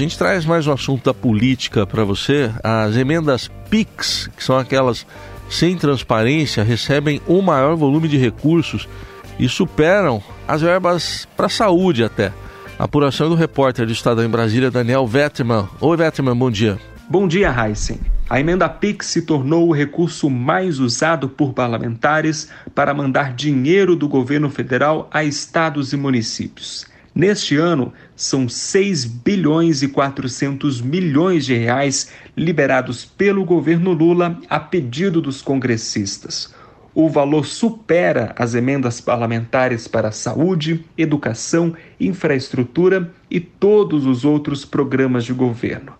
a gente traz mais um assunto da política para você. As emendas PIX, que são aquelas sem transparência, recebem o um maior volume de recursos e superam as verbas para saúde até. A apuração do repórter do Estado em Brasília, Daniel Vetterman. Oi, Vetterman, bom dia. Bom dia, Heisen. A emenda PIX se tornou o recurso mais usado por parlamentares para mandar dinheiro do governo federal a estados e municípios. Neste ano, são 6 bilhões e 400 milhões de reais liberados pelo governo Lula a pedido dos congressistas. O valor supera as emendas parlamentares para saúde, educação, infraestrutura e todos os outros programas de governo.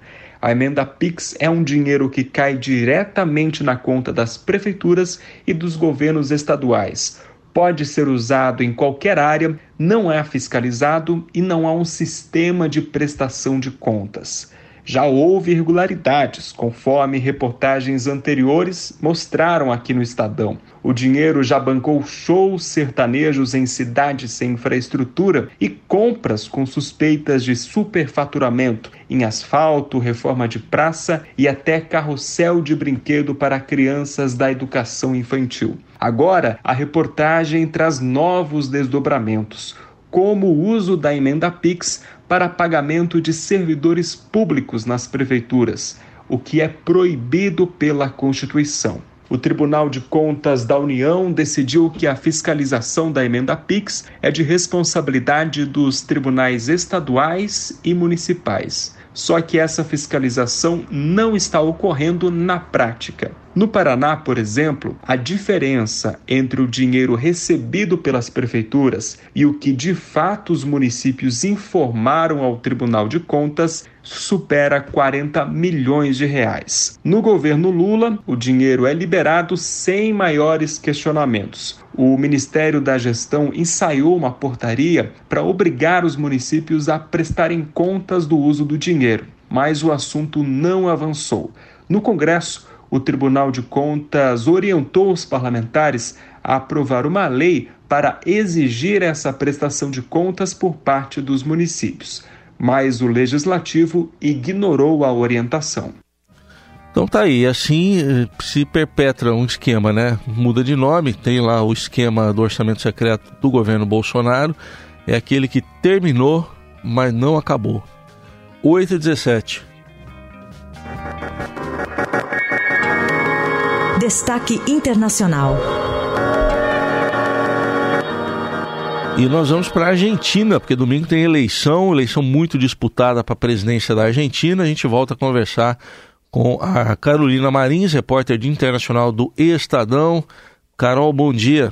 A emenda PIX é um dinheiro que cai diretamente na conta das prefeituras e dos governos estaduais. Pode ser usado em qualquer área, não é fiscalizado e não há um sistema de prestação de contas. Já houve irregularidades, conforme reportagens anteriores mostraram aqui no Estadão. O dinheiro já bancou shows sertanejos em cidades sem infraestrutura e compras com suspeitas de superfaturamento em asfalto, reforma de praça e até carrossel de brinquedo para crianças da educação infantil. Agora, a reportagem traz novos desdobramentos como o uso da emenda PIX para pagamento de servidores públicos nas prefeituras, o que é proibido pela Constituição. O Tribunal de Contas da União decidiu que a fiscalização da emenda PIX é de responsabilidade dos tribunais estaduais e municipais. Só que essa fiscalização não está ocorrendo na prática. No Paraná, por exemplo, a diferença entre o dinheiro recebido pelas prefeituras e o que de fato os municípios informaram ao Tribunal de Contas supera 40 milhões de reais. No governo Lula, o dinheiro é liberado sem maiores questionamentos. O Ministério da Gestão ensaiou uma portaria para obrigar os municípios a prestarem contas do uso do dinheiro, mas o assunto não avançou. No Congresso, o Tribunal de Contas orientou os parlamentares a aprovar uma lei para exigir essa prestação de contas por parte dos municípios, mas o legislativo ignorou a orientação. Então tá aí, assim eh, se perpetra um esquema, né? Muda de nome, tem lá o esquema do orçamento secreto do governo Bolsonaro, é aquele que terminou, mas não acabou. 8 e 17. Destaque Internacional. E nós vamos para a Argentina, porque domingo tem eleição, eleição muito disputada para a presidência da Argentina. A gente volta a conversar com a Carolina Marins, repórter de internacional do Estadão. Carol, bom dia.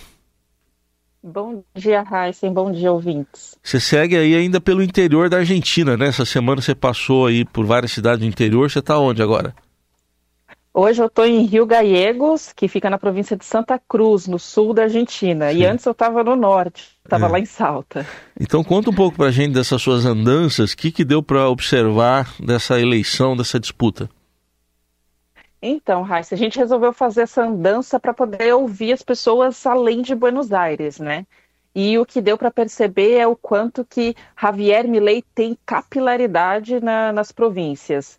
Bom dia, Heisen. Bom dia, ouvintes. Você segue aí ainda pelo interior da Argentina, né? Essa semana você passou aí por várias cidades do interior. Você está onde agora? Hoje eu estou em Rio Gallegos, que fica na província de Santa Cruz, no sul da Argentina. Sim. E antes eu estava no norte, estava é. lá em Salta. Então conta um pouco para a gente dessas suas andanças. O que, que deu para observar dessa eleição, dessa disputa? Então, Raíssa, a gente resolveu fazer essa andança para poder ouvir as pessoas além de Buenos Aires, né? E o que deu para perceber é o quanto que Javier Milei tem capilaridade na, nas províncias.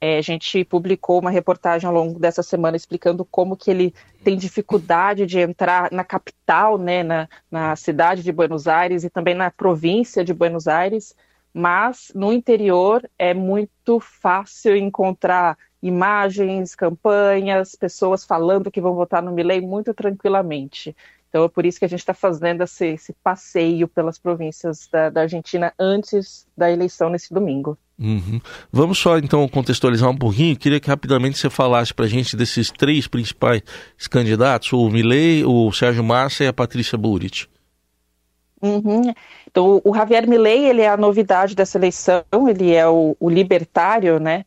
É, a gente publicou uma reportagem ao longo dessa semana explicando como que ele tem dificuldade de entrar na capital, né, na, na cidade de Buenos Aires e também na província de Buenos Aires, mas no interior é muito fácil encontrar imagens, campanhas, pessoas falando que vão votar no Milley muito tranquilamente. Então é por isso que a gente está fazendo esse, esse, passeio pelas províncias da, da, Argentina antes da eleição nesse domingo. Uhum. Vamos só então contextualizar um pouquinho. Queria que rapidamente você falasse para a gente desses três principais candidatos: o Milley, o Sérgio Massa e a Patrícia Bullrich. Uhum. Então, o Javier Milei, ele é a novidade dessa eleição, ele é o, o libertário, né?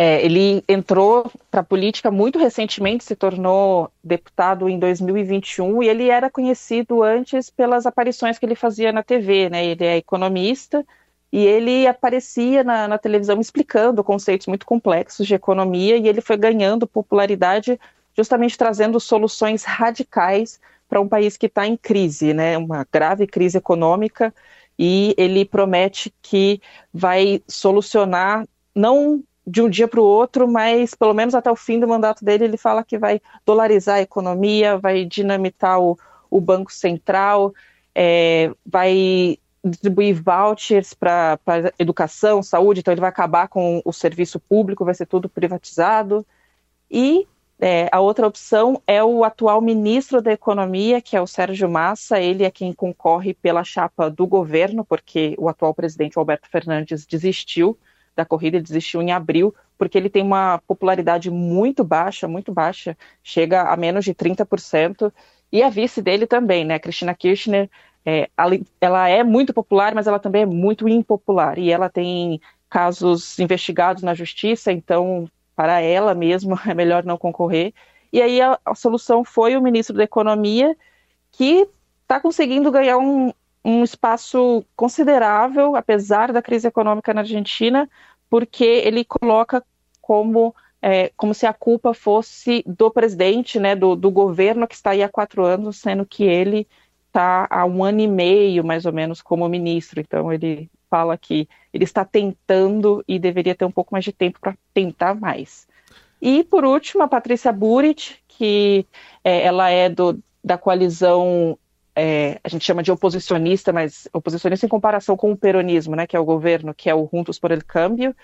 É, ele entrou para a política muito recentemente, se tornou deputado em 2021 e ele era conhecido antes pelas aparições que ele fazia na TV, né? Ele é economista e ele aparecia na, na televisão explicando conceitos muito complexos de economia e ele foi ganhando popularidade justamente trazendo soluções radicais para um país que está em crise, né? Uma grave crise econômica e ele promete que vai solucionar, não de um dia para o outro, mas pelo menos até o fim do mandato dele, ele fala que vai dolarizar a economia, vai dinamitar o, o Banco Central, é, vai distribuir vouchers para educação, saúde, então ele vai acabar com o serviço público, vai ser tudo privatizado. E é, a outra opção é o atual ministro da Economia, que é o Sérgio Massa. Ele é quem concorre pela chapa do governo, porque o atual presidente, Alberto Fernandes, desistiu da corrida, ele desistiu em abril, porque ele tem uma popularidade muito baixa, muito baixa, chega a menos de 30%. E a vice dele também, né, Cristina Kirchner, é, ela é muito popular, mas ela também é muito impopular. E ela tem casos investigados na justiça, então para ela mesma é melhor não concorrer. E aí a, a solução foi o ministro da Economia, que está conseguindo ganhar um, um espaço considerável, apesar da crise econômica na Argentina, porque ele coloca como, é, como se a culpa fosse do presidente, né, do, do governo que está aí há quatro anos, sendo que ele está há um ano e meio, mais ou menos, como ministro. Então, ele fala que ele está tentando e deveria ter um pouco mais de tempo para tentar mais. E, por último, a Patrícia Burit, que é, ela é do, da coalizão, é, a gente chama de oposicionista, mas oposicionista em comparação com o peronismo, né, que é o governo, que é o Juntos por el Cambio.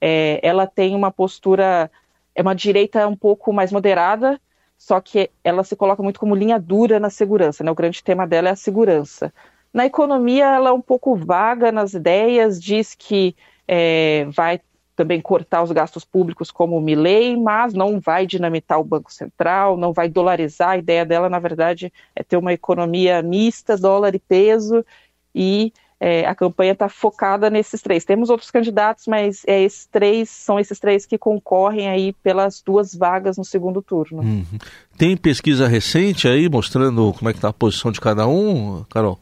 É, ela tem uma postura, é uma direita um pouco mais moderada, só que ela se coloca muito como linha dura na segurança, né? O grande tema dela é a segurança. Na economia, ela é um pouco vaga nas ideias, diz que é, vai também cortar os gastos públicos como Milley, mas não vai dinamitar o Banco Central, não vai dolarizar. A ideia dela, na verdade, é ter uma economia mista, dólar e peso, e é, a campanha está focada nesses três. Temos outros candidatos, mas é, esses três são esses três que concorrem aí pelas duas vagas no segundo turno. Uhum. Tem pesquisa recente aí mostrando como é que está a posição de cada um, Carol?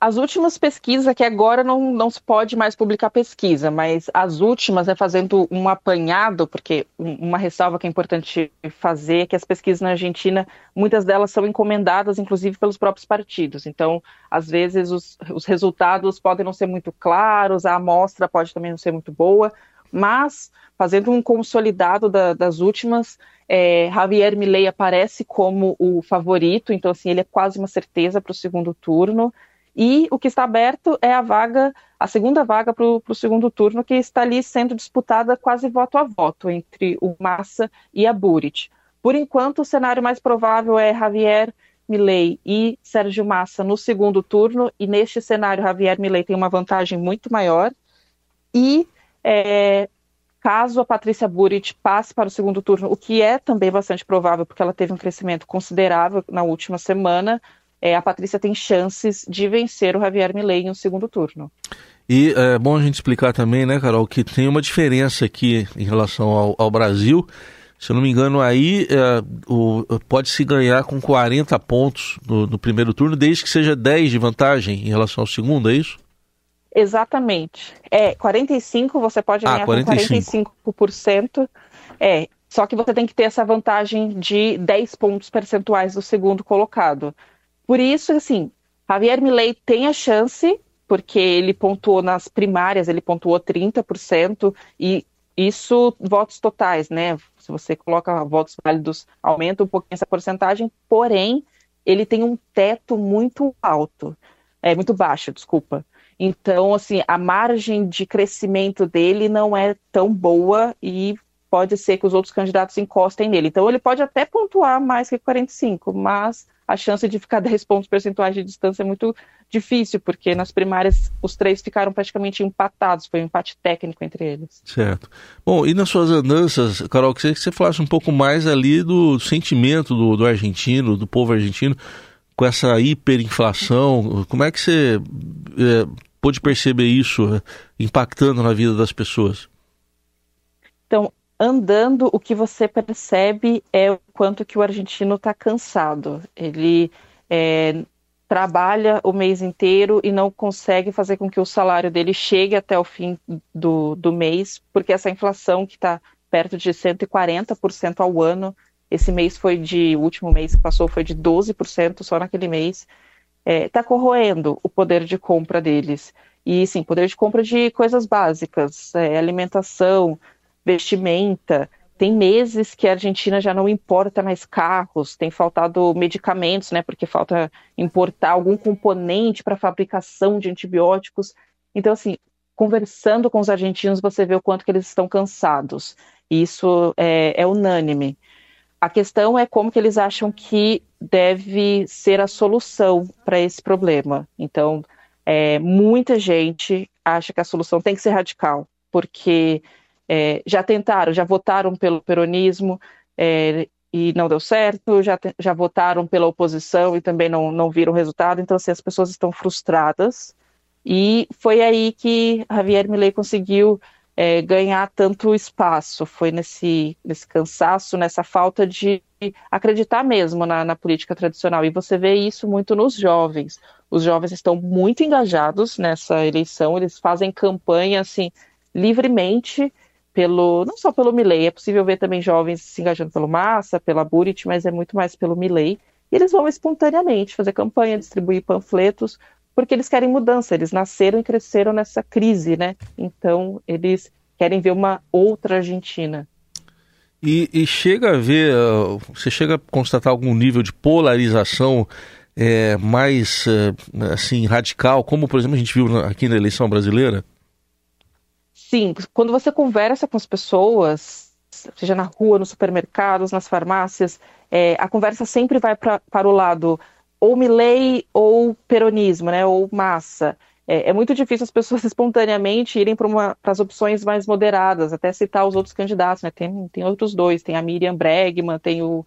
As últimas pesquisas, que agora não, não se pode mais publicar pesquisa, mas as últimas é fazendo um apanhado, porque uma ressalva que é importante fazer é que as pesquisas na Argentina, muitas delas são encomendadas, inclusive, pelos próprios partidos. Então, às vezes, os, os resultados podem não ser muito claros, a amostra pode também não ser muito boa, mas, fazendo um consolidado da, das últimas, é, Javier Milei aparece como o favorito, então, assim, ele é quase uma certeza para o segundo turno. E o que está aberto é a vaga, a segunda vaga para o segundo turno, que está ali sendo disputada quase voto a voto entre o Massa e a Burit. Por enquanto, o cenário mais provável é Javier Milei e Sérgio Massa no segundo turno, e neste cenário, Javier Milei tem uma vantagem muito maior. E é, caso a Patrícia Burit passe para o segundo turno, o que é também bastante provável, porque ela teve um crescimento considerável na última semana, é, a Patrícia tem chances de vencer o Javier Milei no segundo turno. E é bom a gente explicar também, né, Carol, que tem uma diferença aqui em relação ao, ao Brasil. Se eu não me engano, aí é, pode-se ganhar com 40 pontos no, no, primeiro turno, desde que seja 10 de vantagem em relação ao segundo, é isso? Exatamente. É, 45 você pode ah, ganhar 45. com 45%. É, só que você tem que ter essa vantagem de 10 pontos percentuais do segundo colocado. Por isso, assim, Javier Milei tem a chance, porque ele pontuou nas primárias, ele pontuou 30%, e isso, votos totais, né? Se você coloca votos válidos, aumenta um pouquinho essa porcentagem, porém, ele tem um teto muito alto, é muito baixo, desculpa. Então, assim, a margem de crescimento dele não é tão boa e pode ser que os outros candidatos encostem nele. Então, ele pode até pontuar mais que 45, mas a chance de ficar 10 pontos percentuais de distância é muito difícil, porque nas primárias os três ficaram praticamente empatados, foi um empate técnico entre eles. Certo. Bom, e nas suas andanças, Carol, queria que você falasse um pouco mais ali do sentimento do, do argentino, do povo argentino, com essa hiperinflação, como é que você é, pôde perceber isso é, impactando na vida das pessoas? Então, andando, o que você percebe é o quanto que o argentino está cansado. Ele é, trabalha o mês inteiro e não consegue fazer com que o salário dele chegue até o fim do, do mês, porque essa inflação que está perto de 140% ao ano, esse mês foi de, o último mês que passou foi de 12% só naquele mês. está é, corroendo o poder de compra deles. E sim, poder de compra de coisas básicas, é, alimentação, vestimenta. Tem meses que a Argentina já não importa mais carros, tem faltado medicamentos, né? Porque falta importar algum componente para fabricação de antibióticos. Então, assim, conversando com os argentinos, você vê o quanto que eles estão cansados. Isso é, é unânime. A questão é como que eles acham que deve ser a solução para esse problema. Então, é, muita gente acha que a solução tem que ser radical, porque é, já tentaram, já votaram pelo peronismo é, e não deu certo, já, já votaram pela oposição e também não, não viram resultado, então assim, as pessoas estão frustradas. E foi aí que Javier Milei conseguiu é, ganhar tanto espaço, foi nesse, nesse cansaço, nessa falta de acreditar mesmo na, na, política tradicional. E você vê isso muito nos jovens. Os jovens estão muito engajados nessa eleição, eles fazem campanha assim livremente pelo não só pelo Milley, é possível ver também jovens se engajando pelo Massa, pela Burit, mas é muito mais pelo Milley. E eles vão espontaneamente fazer campanha, distribuir panfletos, porque eles querem mudança, eles nasceram e cresceram nessa crise, né? Então, eles querem ver uma outra Argentina. E, e chega a ver, uh, você chega a constatar algum nível de polarização é, mais uh, assim radical, como por exemplo a gente viu aqui na eleição brasileira? Sim, quando você conversa com as pessoas, seja na rua, nos supermercados, nas farmácias, é, a conversa sempre vai pra, para o lado ou Milley ou peronismo, né, ou massa. É, é muito difícil as pessoas espontaneamente irem para as opções mais moderadas, até citar os outros candidatos, né, tem, tem outros dois, tem a Miriam Bregman, tem o,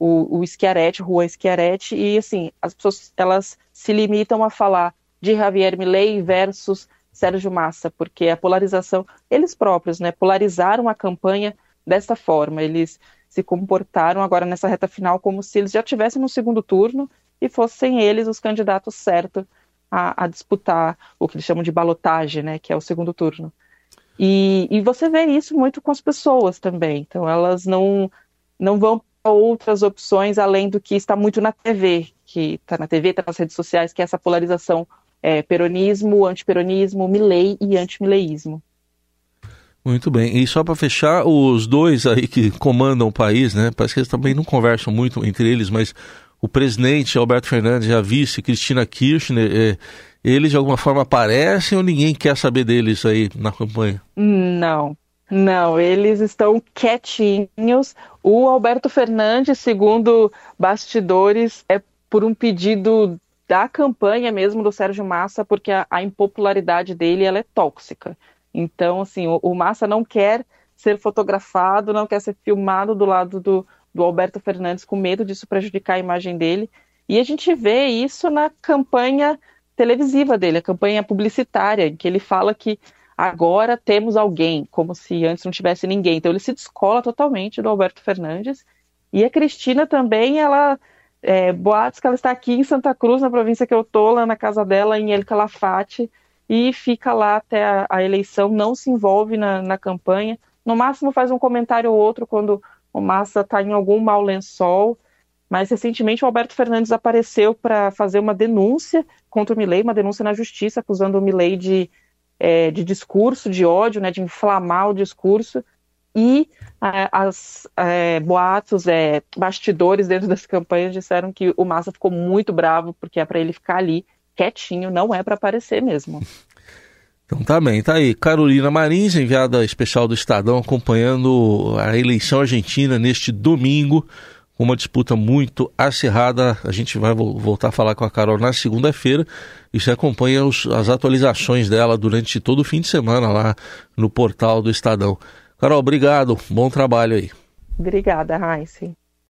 o, o Schiaretti, Juan Schiaretti, e assim, as pessoas elas se limitam a falar de Javier Milley versus Sérgio Massa, porque a polarização, eles próprios, né, polarizaram a campanha desta forma, eles se comportaram agora nessa reta final como se eles já tivessem no segundo turno e fossem eles os candidatos certos a, a, disputar o que eles chamam de balotagem, né, que é o segundo turno. E, e você vê isso muito com as pessoas também. Então elas não não vão para outras opções além do que está muito na TV, que está na TV, está nas redes sociais, que é essa polarização é, peronismo, antiperonismo, milei e antimileísmo. Muito bem. E só para fechar, os dois aí que comandam o país, né? Parece que eles também não conversam muito entre eles, mas o presidente Alberto Fernandes e a vice Cristina Kirchner, é, eles de alguma forma aparecem ou ninguém quer saber deles aí na campanha? Não, não, eles estão quietinhos. O Alberto Fernandes, segundo bastidores, é por um pedido da campanha mesmo do Sérgio Massa, porque a, a impopularidade dele ela é tóxica. Então, assim, o, o Massa não quer ser fotografado, não quer ser filmado do lado do, do Alberto Fernandes com medo disso prejudicar a imagem dele. E a gente vê isso na campanha televisiva dele, a campanha publicitária, em que ele fala que agora temos alguém, como se antes não tivesse ninguém. Então ele se descola totalmente do Alberto Fernandes. E a Cristina também, ela é, boatos que ela está aqui em Santa Cruz, na província que eu tô, lá na casa dela, em El Calafate, e fica lá até a, a eleição, não se envolve na, na campanha. No máximo faz um comentário ou outro quando o Massa está em algum mau lençol, mas recentemente o Alberto Fernandes apareceu para fazer uma denúncia contra o Milei, uma denúncia na justiça, acusando o Milei de, é, de discurso, de ódio, né, de inflamar o discurso, e é, as é, boatos, é, bastidores dentro das campanhas disseram que o Massa ficou muito bravo, porque é para ele ficar ali quietinho, não é para aparecer mesmo. Então tá bem, tá aí. Carolina Marins, enviada especial do Estadão, acompanhando a eleição argentina neste domingo, uma disputa muito acirrada. A gente vai voltar a falar com a Carol na segunda-feira e você acompanha os, as atualizações dela durante todo o fim de semana lá no portal do Estadão. Carol, obrigado, bom trabalho aí. Obrigada, Raíssa.